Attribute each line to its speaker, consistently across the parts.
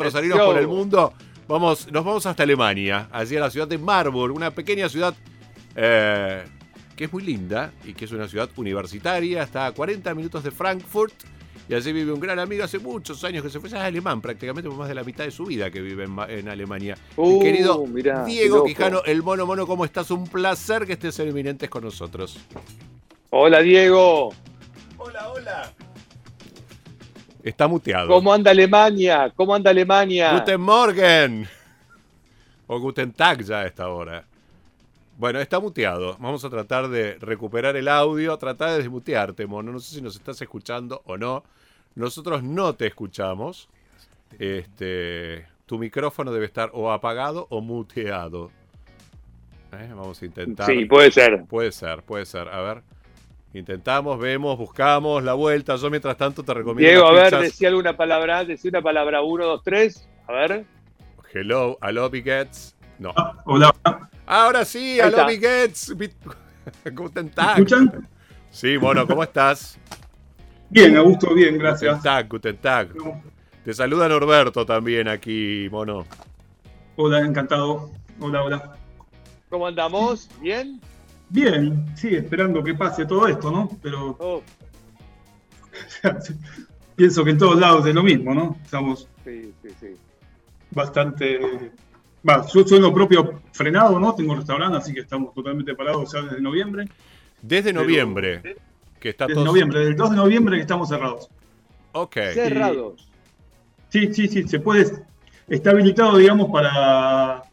Speaker 1: rosarinos por el mundo. Vamos, nos vamos hasta Alemania, allí a la ciudad de Marburg, una pequeña ciudad eh, que es muy linda y que es una ciudad universitaria, está a 40 minutos de Frankfurt. Y allí vive un gran amigo hace muchos años que se fue, ya es alemán, prácticamente por más de la mitad de su vida que vive en, Alemania.
Speaker 2: Uh,
Speaker 1: querido Diego Quijano, el mono mono, ¿cómo estás? Un placer que estés en Eminentes con nosotros.
Speaker 2: Hola Diego.
Speaker 1: Hola, hola. Está muteado.
Speaker 2: ¿Cómo anda Alemania? ¿Cómo anda Alemania?
Speaker 1: Guten Morgen. O Guten Tag ya a esta hora. Bueno, está muteado. Vamos a tratar de recuperar el audio. Tratar de desmutearte, mono. No sé si nos estás escuchando o no. Nosotros no te escuchamos. Este, tu micrófono debe estar o apagado o muteado. ¿Eh? Vamos a intentar.
Speaker 2: Sí, puede ser.
Speaker 1: Puede ser, puede ser. A ver. Intentamos, vemos, buscamos la vuelta. Yo mientras tanto te recomiendo.
Speaker 2: Diego, a ver, decía alguna palabra, decía una palabra, uno, dos, tres. A ver.
Speaker 1: Hello, hello, Gets. No.
Speaker 3: Ah, hola.
Speaker 1: Ahora sí, hello, Gets. Guten Tag.
Speaker 3: ¿Escuchan?
Speaker 1: Sí, bueno, ¿cómo estás?
Speaker 3: Bien, Augusto, bien, gracias.
Speaker 1: Guten Tag, Guten Tag. Te saluda Norberto también aquí, mono.
Speaker 3: Hola, encantado. Hola, hola.
Speaker 2: ¿Cómo andamos? ¿Bien?
Speaker 3: Bien, sí, esperando que pase todo esto, ¿no? Pero. Oh. pienso que en todos lados es lo mismo, ¿no? Estamos. Sí, sí, sí. Bastante. Va, yo soy lo propio frenado, ¿no? Tengo restaurante, así que estamos totalmente parados ya desde noviembre.
Speaker 1: Desde noviembre. que está
Speaker 3: desde noviembre, desde el 2 de noviembre que estamos cerrados.
Speaker 1: Ok.
Speaker 2: Cerrados.
Speaker 3: Sí, sí, sí, se puede. Está habilitado, digamos, para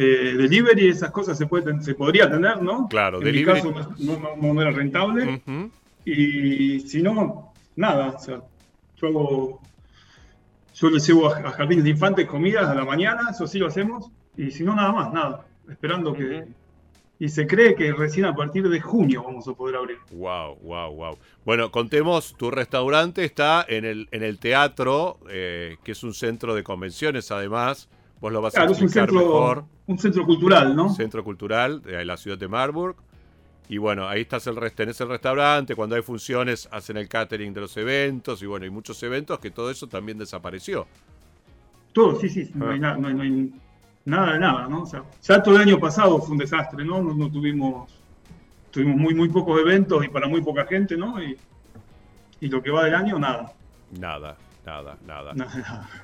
Speaker 3: eh, delivery, esas cosas se, pueden, se podría tener, ¿no?
Speaker 1: Claro,
Speaker 3: en delivery. mi caso no, era rentable. Y si no, nada. O sea, yo, yo le llevo a, jardines de infantes comidas a la mañana, eso sí lo hacemos. Y si no, nada más, nada. Esperando que. Y se cree que recién a partir de junio vamos a poder abrir.
Speaker 1: Wow, wow, wow. Bueno, contemos, tu restaurante está en el, en el teatro, eh, que es un centro de convenciones además. Vos lo vas a explicar mejor
Speaker 3: un centro cultural, ¿no?
Speaker 1: Centro cultural de la ciudad de Marburg. Y bueno, ahí estás el, tenés el restaurante, cuando hay funciones hacen el catering de los eventos y bueno, hay muchos eventos que todo eso también desapareció.
Speaker 3: Todo, sí, sí, no, hay, ah. no, hay, nada de nada, ¿no? O sea, ya todo el año pasado fue un desastre, ¿no? No, tuvimos, tuvimos muy, muy pocos eventos y para muy poca gente, ¿no? Y, y lo que va del año, nada.
Speaker 1: Nada. Nada, nada.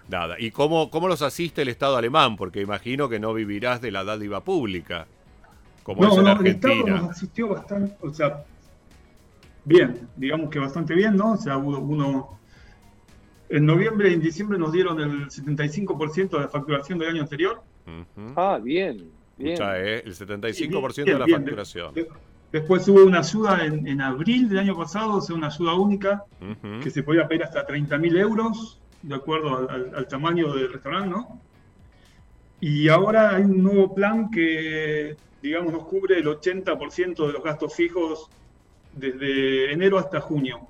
Speaker 1: Nada. ¿Y cómo, cómo los asiste el Estado alemán? Porque imagino que no vivirás de la dádiva pública, como es en Argentina. El Estado
Speaker 3: nos asistió bastante, o sea, bien, digamos que bastante bien, ¿no? O sea, uno, en noviembre y en diciembre nos dieron el 75% de la facturación del año anterior.
Speaker 2: Ah, bien, bien.
Speaker 1: ¿eh? El 75% de la facturación.
Speaker 3: Después hubo una ayuda en, abril del año pasado, o sea, una ayuda única, que se podía pedir hasta 30.000 euros, de acuerdo al, tamaño del restaurante, ¿no? Y ahora hay un nuevo plan que, digamos, nos cubre el 80% de los gastos fijos desde enero hasta junio.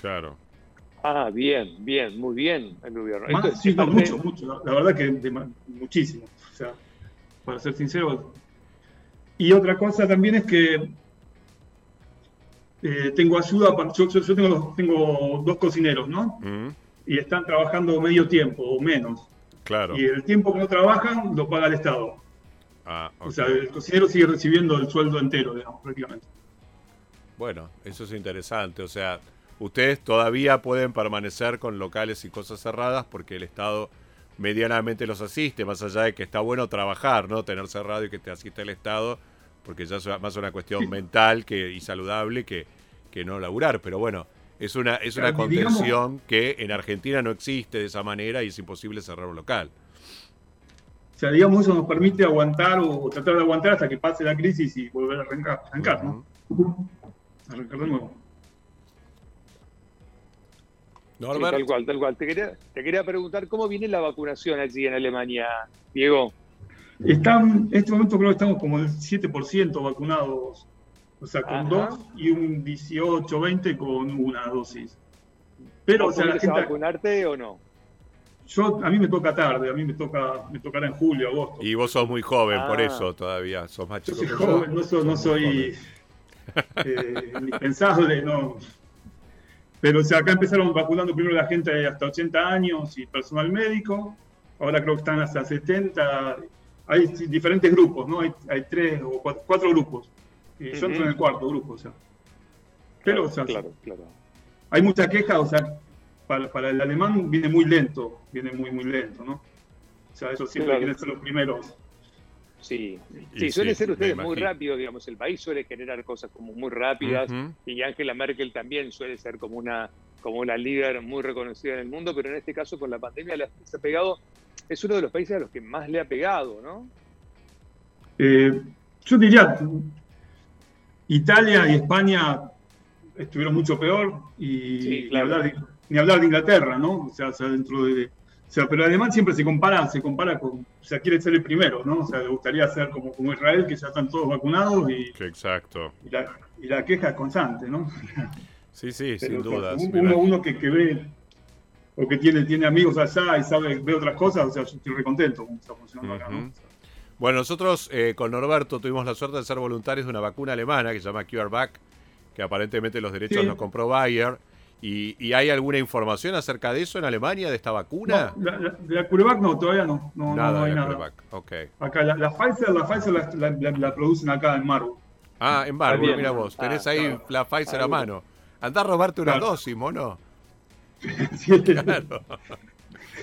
Speaker 1: Claro.
Speaker 2: Ah, bien, bien, muy bien el gobierno.
Speaker 3: sí, mucho, mucho. La, verdad que muchísimo. O sea, para ser sincero. Y otra cosa también es que eh, tengo ayuda, yo, yo, tengo, tengo, dos cocineros, ¿no? Mm. Y están trabajando medio tiempo o menos.
Speaker 1: Claro.
Speaker 3: Y el tiempo que no trabajan lo paga el Estado. Ah, O sea, el cocinero sigue recibiendo el sueldo entero, digamos, prácticamente.
Speaker 1: Bueno, eso es interesante. O sea, ustedes todavía pueden permanecer con locales y cosas cerradas porque el Estado medianamente los asiste, más allá de que está bueno trabajar, ¿no? Tener cerrado y que te asiste el Estado porque ya es más una cuestión mental que, y saludable que, que no laburar. Pero bueno, es una, es una contención que en Argentina no existe de esa manera y es imposible cerrar un local.
Speaker 3: O sea, digamos, eso nos permite aguantar o tratar de aguantar hasta que pase la crisis y volver a arrancar, arrancar ¿no? Arrancar de nuevo.
Speaker 2: tal cual, tal cual. Te quería, te quería preguntar cómo viene la vacunación allí en Alemania, Diego.
Speaker 3: Están, en este momento creo que estamos como el 7% vacunados, o sea, con dos y un 18, 20 con una dosis.
Speaker 2: Pero, o sea, la gente... vacunarte o no?
Speaker 3: Yo, a mí me toca tarde, a mí me toca me tocará en julio, agosto.
Speaker 1: Y vos sos muy joven, por ah. eso todavía, sos más
Speaker 3: chico. Yo soy joven, no soy, no soy eh, indispensable, no. Pero o sea, acá empezaron vacunando primero la gente hasta 80 años y personal médico. Ahora creo que están hasta 70. Hay diferentes grupos, ¿no? Hay, hay tres o cuatro, grupos. Y yo entro en el cuarto grupo, o sea. Pero, o sea, claro, claro. hay mucha queja, o sea, para, para, el alemán viene muy lento, viene muy, muy lento, ¿no? O sea, eso siempre claro. quieren ser los primeros.
Speaker 2: Sí, sí, suele ser ustedes muy rápido, digamos, el país suele generar cosas como muy rápidas y Angela Merkel también suele ser como una, como una líder muy reconocida en el mundo, pero en este caso con la pandemia le ha pegado, es uno de los países a los que más le ha pegado, ¿no?
Speaker 3: Eh, yo diría, Italia y España estuvieron mucho peor y ni, hablar de, ni, hablar de, Inglaterra, ¿no? O sea, dentro de o sea, pero además siempre se compara, se compara con, o sea, quiere ser el primero, ¿no? O sea, le gustaría ser como, como Israel, que ya están todos vacunados y,
Speaker 1: Exacto.
Speaker 3: y, la, queja es constante, ¿no?
Speaker 1: Sí, sí, sin duda.
Speaker 3: Uno, uno que, que, ve o que tiene, tiene amigos allá y sabe, ve otras cosas, o sea, yo estoy recontento con está funcionando acá, ¿no?
Speaker 1: Bueno, nosotros eh, con Norberto tuvimos la suerte de ser voluntarios de una vacuna alemana que se llama CureVac, que aparentemente los derechos los compró Bayer ¿Y, hay alguna información acerca de eso en Alemania, de esta vacuna?
Speaker 3: No, la, de la CureVac no, todavía no. No, nada hay nada. Okay. Acá la, la, Pfizer, la Pfizer la, producen acá en Marburg.
Speaker 1: Ah, en Marburg, mira vos. Tenés ah, ahí la Pfizer a mano. Andá a robarte una dosis, mono. Claro.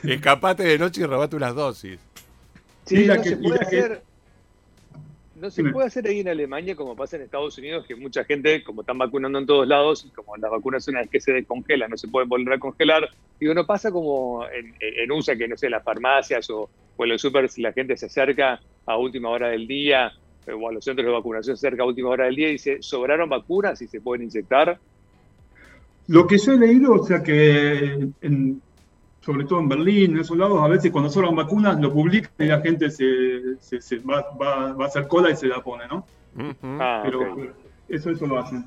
Speaker 1: Escapate de noche y robate unas dosis.
Speaker 2: Sí, la que, puede hacer... No se puede hacer ahí en Alemania como pasa en Estados Unidos, que mucha gente, como están vacunando en todos lados, y como las vacunas una vez que se descongelan, no se pueden volver a congelar, y uno pasa como en, USA, que no sé, en las farmacias o, en los supers, la gente se acerca a última hora del día, eh, o a los centros de vacunación se acerca a última hora del día y dice, ¿sobraron vacunas y se pueden inyectar?
Speaker 3: Lo que yo he leído, o sea que en, sobre todo en Berlín, en esos lados, a veces cuando sobran vacunas lo publican y la gente se, se, va, va, va, a hacer cola y se la pone, ¿no? Ah, pero, eso, eso lo hacen.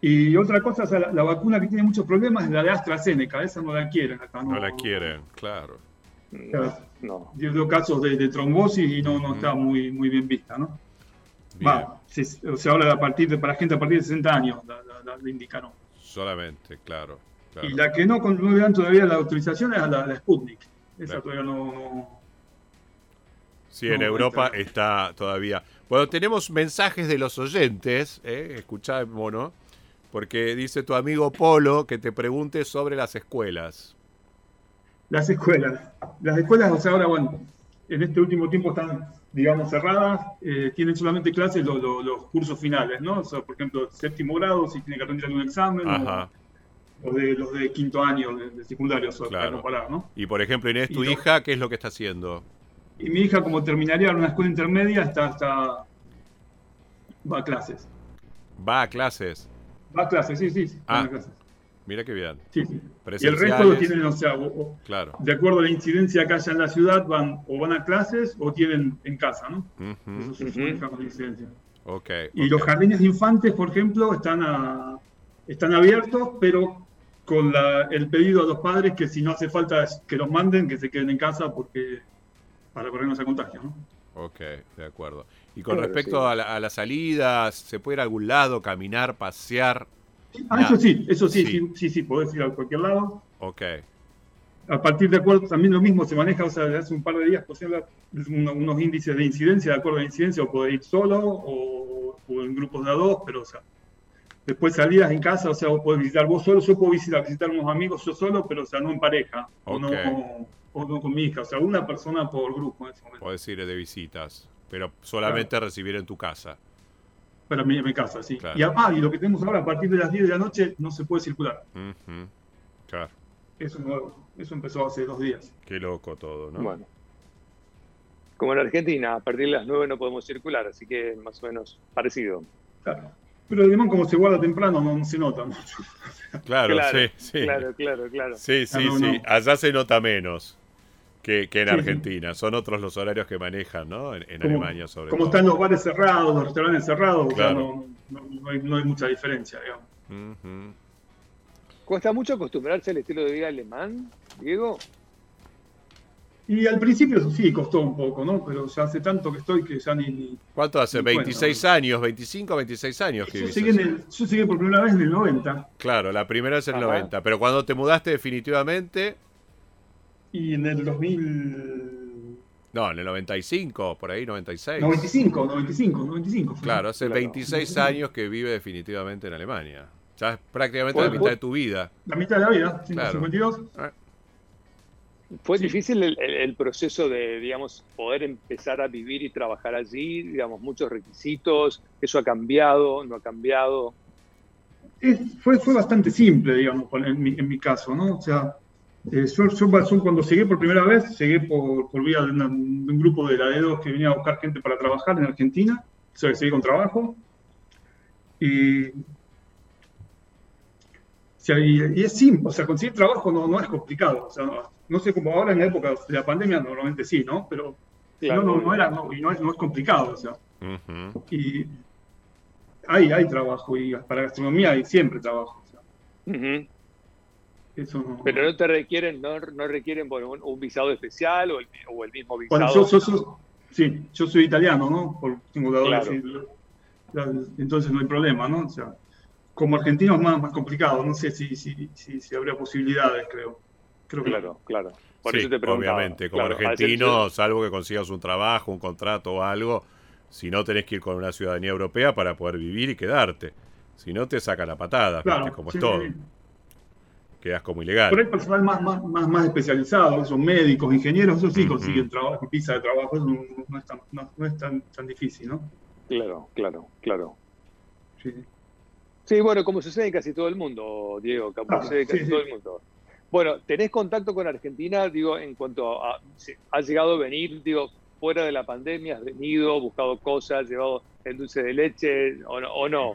Speaker 3: Y otra cosa, la, vacuna que tiene muchos problemas es la de AstraZeneca, esa no la quieren acá.
Speaker 1: No, la quieren, claro.
Speaker 3: no. Dio casos de, trombosis y no, no está muy, muy bien vista, ¿no? Va, se, habla de a partir de, para gente a partir de 60 años, la, la indicaron.
Speaker 1: Solamente, claro.
Speaker 3: Y la que no concluyeron todavía la autorización es la, Sputnik. Esa todavía no,
Speaker 1: Sí, en Europa está... todavía. Bueno, tenemos mensajes de los oyentes, ¿eh? escuchá, mono, porque dice tu amigo Polo que te pregunte sobre las escuelas.
Speaker 3: Las escuelas. Las escuelas, o sea, ahora, bueno, en este último tiempo están, digamos, cerradas, eh, tienen solamente clases los, cursos finales, ¿no? O sea, por ejemplo, séptimo grado, si tiene que rendir algún examen. Ajá o de los de quinto año de, secundario, claro. comparar, ¿no?
Speaker 1: Y por ejemplo, Inés, tu hija, ¿qué es lo que está haciendo?
Speaker 3: Y mi hija, como terminaría en una escuela intermedia, está, está va a clases.
Speaker 1: ¿Va a clases?
Speaker 3: Va a clases, sí, sí,
Speaker 1: ah, a clases. Mira qué bien.
Speaker 3: Sí, sí. Y el resto lo tienen, o sea, claro. de acuerdo a la incidencia que haya en la ciudad, van o van a clases o tienen en casa, ¿no? Eso es uh incidencia.
Speaker 1: Okay,
Speaker 3: y los jardines de infantes, por ejemplo, están, a, están abiertos, pero con el pedido a los padres que si no hace falta que los manden, que se queden en casa porque para corrernos a contagio. ¿no?
Speaker 1: Ok, de acuerdo. Y con respecto a, las salidas, ¿se puede ir a algún lado, caminar, pasear?
Speaker 3: Ah, eso sí, eso sí, sí, sí, sí, podés ir a cualquier lado.
Speaker 1: Ok.
Speaker 3: A partir de acuerdo, también lo mismo se maneja, o sea, hace un par de días posible unos índices de incidencia, de acuerdo a la incidencia, o podés ir solo o, o en grupos de a dos, pero o sea, Después salidas en casa, o sea, vos podés visitar vos solo, yo puedo visitar, visitar unos amigos yo solo, pero o sea, no en pareja, o, no, con mi hija, o sea, una persona por grupo en ese momento.
Speaker 1: Podés ir de visitas, pero solamente recibir en tu casa.
Speaker 3: Para en mi casa, sí. Y, ah, y lo que tenemos ahora, a partir de las 10 de la noche, no se puede circular.
Speaker 1: Claro.
Speaker 3: Eso empezó hace dos días.
Speaker 1: Qué loco todo, ¿no?
Speaker 2: Bueno. Como en Argentina, a partir de las 9 no podemos circular, así que más o menos parecido.
Speaker 3: Claro. Pero además, como se guarda temprano, no, se nota mucho.
Speaker 1: Claro, sí, sí.
Speaker 2: Claro, claro, claro.
Speaker 1: Sí, sí, ah, sí. Allá se nota menos que, en Argentina. Son otros los horarios que manejan, ¿no? En, Alemania, sobre
Speaker 3: como todo. Como están los bares cerrados, los restaurantes cerrados, no, hay, mucha diferencia, digamos.
Speaker 2: ¿Cuesta mucho acostumbrarse al estilo de vida alemán, Diego?
Speaker 3: Y al principio sí costó un poco, ¿no? Pero ya hace tanto que estoy que ya ni...
Speaker 1: ¿Cuánto hace? 26 años, 25, 26 años que
Speaker 3: yo llegué, yo llegué por primera vez en el 90.
Speaker 1: Claro, la primera es en el 90. Pero cuando te mudaste definitivamente...
Speaker 3: Y en el 2000...
Speaker 1: No, en el 95, por ahí, 96.
Speaker 3: 95, 95, 95.
Speaker 1: Claro, hace 26 años que vive definitivamente en Alemania. Ya es prácticamente la mitad de tu vida.
Speaker 3: La mitad de la vida, 52.
Speaker 2: ¿Fue difícil el, proceso de, digamos, poder empezar a vivir y trabajar allí? Digamos, muchos requisitos, ¿eso ha cambiado, no ha cambiado?
Speaker 3: fue, fue bastante simple, digamos, en mi, en mi caso, ¿no? O sea, eh, yo, cuando llegué por primera vez, llegué por, por vía de, un grupo de heladeros que venía a buscar gente para trabajar en Argentina, o sea, seguí con trabajo. Y y, es simple, o sea, conseguir trabajo no, no es complicado. O sea, no, sé cómo ahora en la época de la pandemia normalmente sí, ¿no? Pero no, no, era, y no es, no es complicado, o sea. Y hay, hay trabajo, y para gastronomía hay siempre trabajo.
Speaker 2: Eso Pero no te requieren, no, no requieren un, visado especial o el, o el mismo visado.
Speaker 3: yo, sí, yo soy italiano, ¿no? Por, tengo entonces no hay problema, ¿no? O sea, como argentino es más, más complicado. No sé si, si, si, habría posibilidades, creo. creo
Speaker 2: claro, claro.
Speaker 1: Por eso te Obviamente, como argentino, salvo que consigas un trabajo, un contrato o algo, si no tenés que ir con una ciudadanía europea para poder vivir y quedarte. Si no, te saca la patada, claro, como es todo. Quedas como ilegal.
Speaker 3: Pero hay personal más, más, más, más especializado, son médicos, ingenieros, eso sí consiguen trabajo, pisa de trabajo, eso no, es, tan, no, es tan, tan difícil, ¿no?
Speaker 2: Claro, claro, claro. Sí. Sí, bueno, como sucede en casi todo el mundo, Diego, como sucede en casi todo el mundo. Bueno, ¿tenés contacto con Argentina, digo, en cuanto a, has llegado a venir, digo, fuera de la pandemia, has venido, buscado cosas, llevado el dulce de leche o no?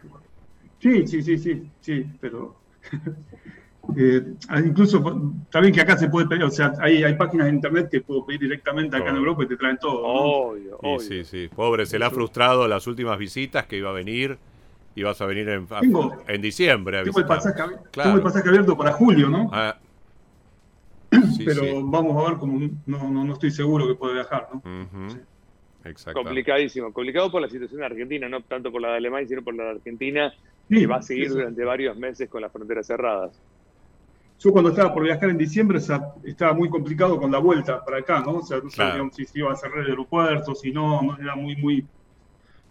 Speaker 3: Sí, sí, sí, sí, sí, pero eh, incluso también que acá se puede pedir, o sea, hay, hay páginas de internet que puedo pedir directamente acá en Europa y te traen todo.
Speaker 2: Obvio,
Speaker 1: obvio. Sí, sí, pobre, se le ha frustrado las últimas visitas que iba a venir y vas a venir en, en diciembre. A
Speaker 3: tengo, el pasaje, tengo, el pasaje, abierto para julio, ¿no? Ah. Pero vamos a ver cómo no, no, no, estoy seguro que pueda viajar, ¿no?
Speaker 2: Complicadísimo, complicado por la situación de Argentina, no tanto por la de Alemania, sino por la de Argentina, que va a seguir durante varios meses con las fronteras cerradas.
Speaker 3: Yo cuando estaba por viajar en diciembre estaba muy complicado con la vuelta para acá, ¿no? O sea, no sabíamos si se iba a cerrar el aeropuerto, si no, no era muy, muy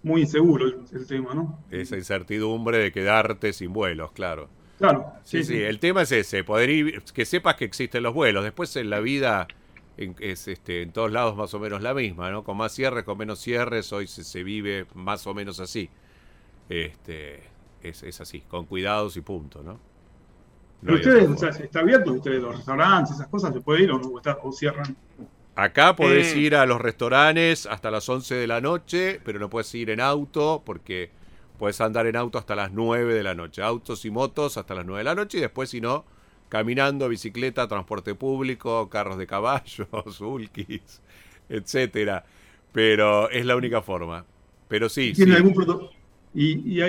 Speaker 3: muy inseguro el, tema, ¿no?
Speaker 1: Esa incertidumbre de quedarte sin vuelos, claro.
Speaker 3: Claro.
Speaker 1: Sí, sí, el tema es ese, poder ir, que sepas que existen los vuelos. Después en la vida es este, en todos lados más o menos la misma, ¿no? Con más cierres, con menos cierres, hoy se, vive más o menos así. Este, es, así, con cuidados y punto, ¿no?
Speaker 3: Ustedes, o sea, está abierto ustedes, los restaurantes, esas cosas, ¿se puede ir o, no, o cierran?
Speaker 1: Acá podés ir a los restaurantes hasta las 11 de la noche, pero no puedes ir en auto porque puedes andar en auto hasta las 9 de la noche. Autos y motos hasta las 9 de la noche y después, si no, caminando, bicicleta, transporte público, carros de caballos, ulkis, etcétera. Pero es la única forma. Pero sí.
Speaker 3: ¿Tiene algún protocolo? ¿Y,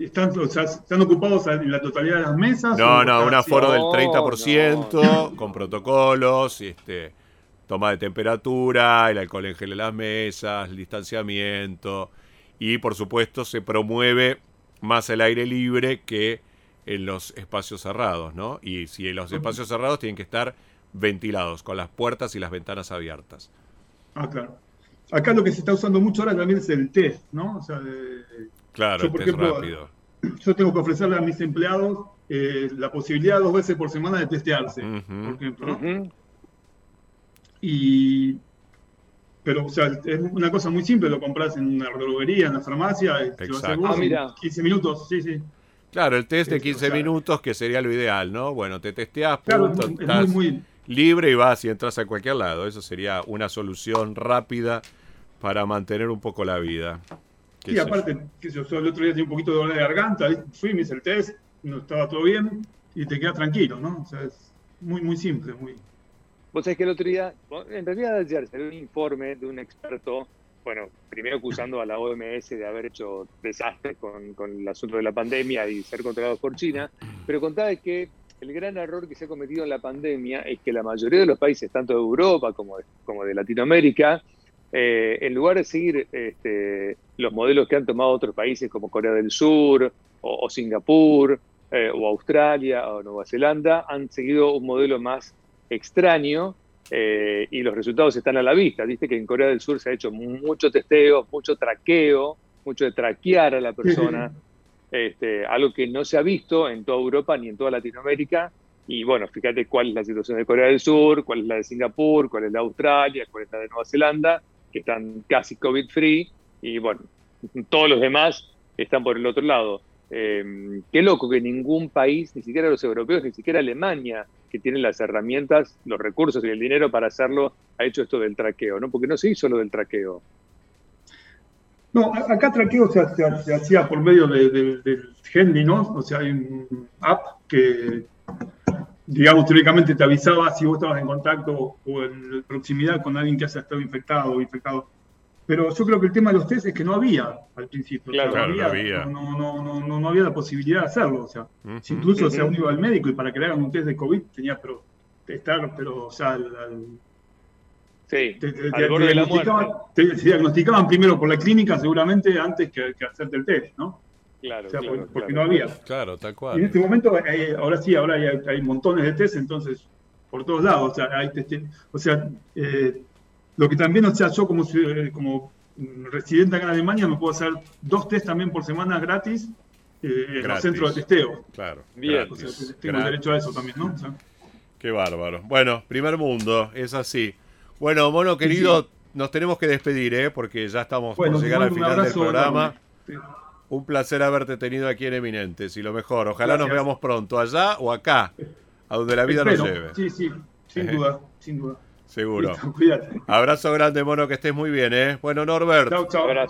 Speaker 3: están, están, ocupados en la totalidad de las mesas?
Speaker 1: No, no, un aforo del 30% con protocolos. Este, toma de temperatura, el alcohol en gel en las mesas, el distanciamiento y por supuesto se promueve más el aire libre que en los espacios cerrados, ¿no? Y si en los espacios cerrados tienen que estar ventilados, con las puertas y las ventanas abiertas.
Speaker 3: Ah, claro. Acá lo que se está usando mucho ahora también es el test, ¿no? O sea,
Speaker 1: claro, el test rápido.
Speaker 3: Yo tengo que ofrecerle a mis empleados eh, la posibilidad dos veces por semana de testearse, por ejemplo. ¿no? Y, pero, o sea, es una cosa muy simple, lo compras en una droguería, en la farmacia, te ah, 15 minutos, sí, sí.
Speaker 1: Claro, el test de 15 minutos, que sería lo ideal, ¿no? Bueno, te testeas, punto, estás muy, libre y vas y entras a cualquier lado. Eso sería una solución rápida para mantener un poco la vida.
Speaker 3: Sí, aparte, que yo, el otro día tenía un poquito de dolor de garganta, fui, me hice el test, no estaba todo bien y te quedas tranquilo, ¿no? O sea, es muy, muy simple, muy...
Speaker 2: Vos sabés que el otro día, en realidad ayer salió un informe de un experto, bueno, primero acusando a la OMS de haber hecho desastres con, con el asunto de la pandemia y ser controlados por China, pero contaba que el gran error que se ha cometido en la pandemia es que la mayoría de los países, tanto de Europa como de, como de Latinoamérica, eh, en lugar de seguir este, los modelos que han tomado otros países como Corea del Sur o, Singapur eh, o Australia o Nueva Zelanda, han seguido un modelo más extraño eh, y los resultados están a la vista. Viste que en Corea del Sur se ha hecho mucho testeo, mucho traqueo, mucho de traquear a la persona este, algo que no se ha visto en toda Europa ni en toda Latinoamérica. Y bueno, fíjate cuál es la situación de Corea del Sur, cuál es la de Singapur, cuál es la de Australia, cuál es la de Nueva Zelanda, que están casi COVID-free. Y bueno, todos los demás están por el otro lado. Eh, qué loco que ningún país, ni siquiera los europeos, ni siquiera Alemania, que tienen las herramientas, los recursos y el dinero para hacerlo, ha hecho esto del traqueo, ¿no? Porque no se hizo lo del traqueo.
Speaker 3: No, acá traqueo se, hacía por medio del de, ¿no? O sea, hay un app que, digamos, teóricamente te avisaba si vos estabas en contacto o en proximidad con alguien que haya estado infectado o infectado. Pero yo creo que el tema de los test es que no había al principio.
Speaker 1: Claro, no, había,
Speaker 3: no, no, no, no, había la posibilidad de hacerlo. O sea, si incluso uh sea, uno iba al médico y para que le hagan un test de COVID tenía pero estar, pero, o sea, al
Speaker 2: Sí,
Speaker 3: te, diagnosticaban, primero por la clínica seguramente antes que, hacerte el test, ¿no?
Speaker 2: Claro,
Speaker 3: porque, no había.
Speaker 1: Claro, tal cual.
Speaker 3: Y en este momento, eh, ahora sí, ahora hay, montones de test, entonces, por todos lados, o sea, hay o sea, eh, lo que también, o sea, yo como, eh, como residente acá en Alemania me puedo hacer dos test también por semana gratis en los centros de testeo.
Speaker 1: Claro.
Speaker 3: Bien. tengo derecho a eso también, ¿no?
Speaker 1: Qué bárbaro. Bueno, primer mundo, es así. Bueno, mono querido, nos tenemos que despedir, ¿eh? porque ya estamos por llegar al final del programa. Un placer haberte tenido aquí en Eminentes y lo mejor, ojalá nos veamos pronto, allá o acá, a donde la vida nos lleve.
Speaker 3: Sí, sí, sin duda, sin duda.
Speaker 1: Seguro. Abrazo grande, mono, que estés muy bien, ¿eh? Bueno, Norbert.
Speaker 3: Chao, chao.